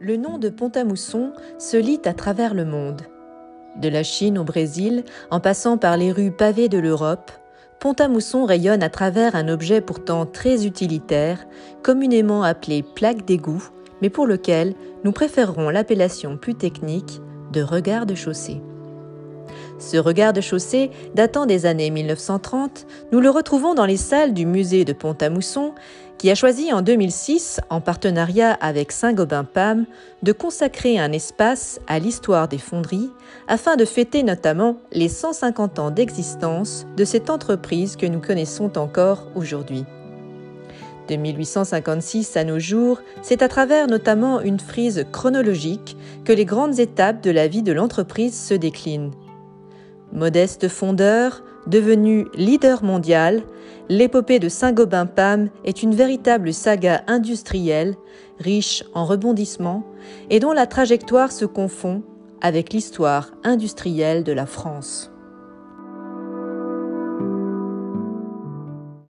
le nom de Pont-à-Mousson se lit à travers le monde. De la Chine au Brésil, en passant par les rues pavées de l'Europe, Pont-à-Mousson rayonne à travers un objet pourtant très utilitaire, communément appelé plaque d'égout, mais pour lequel nous préférerons l'appellation plus technique de regard de chaussée. Ce regard de chaussée, datant des années 1930, nous le retrouvons dans les salles du musée de Pont-à-Mousson, qui a choisi en 2006, en partenariat avec Saint-Gobain-Pam, de consacrer un espace à l'histoire des fonderies, afin de fêter notamment les 150 ans d'existence de cette entreprise que nous connaissons encore aujourd'hui. De 1856 à nos jours, c'est à travers notamment une frise chronologique que les grandes étapes de la vie de l'entreprise se déclinent. Modeste fondeur, devenu leader mondial, l'épopée de Saint-Gobain-Pam est une véritable saga industrielle, riche en rebondissements, et dont la trajectoire se confond avec l'histoire industrielle de la France.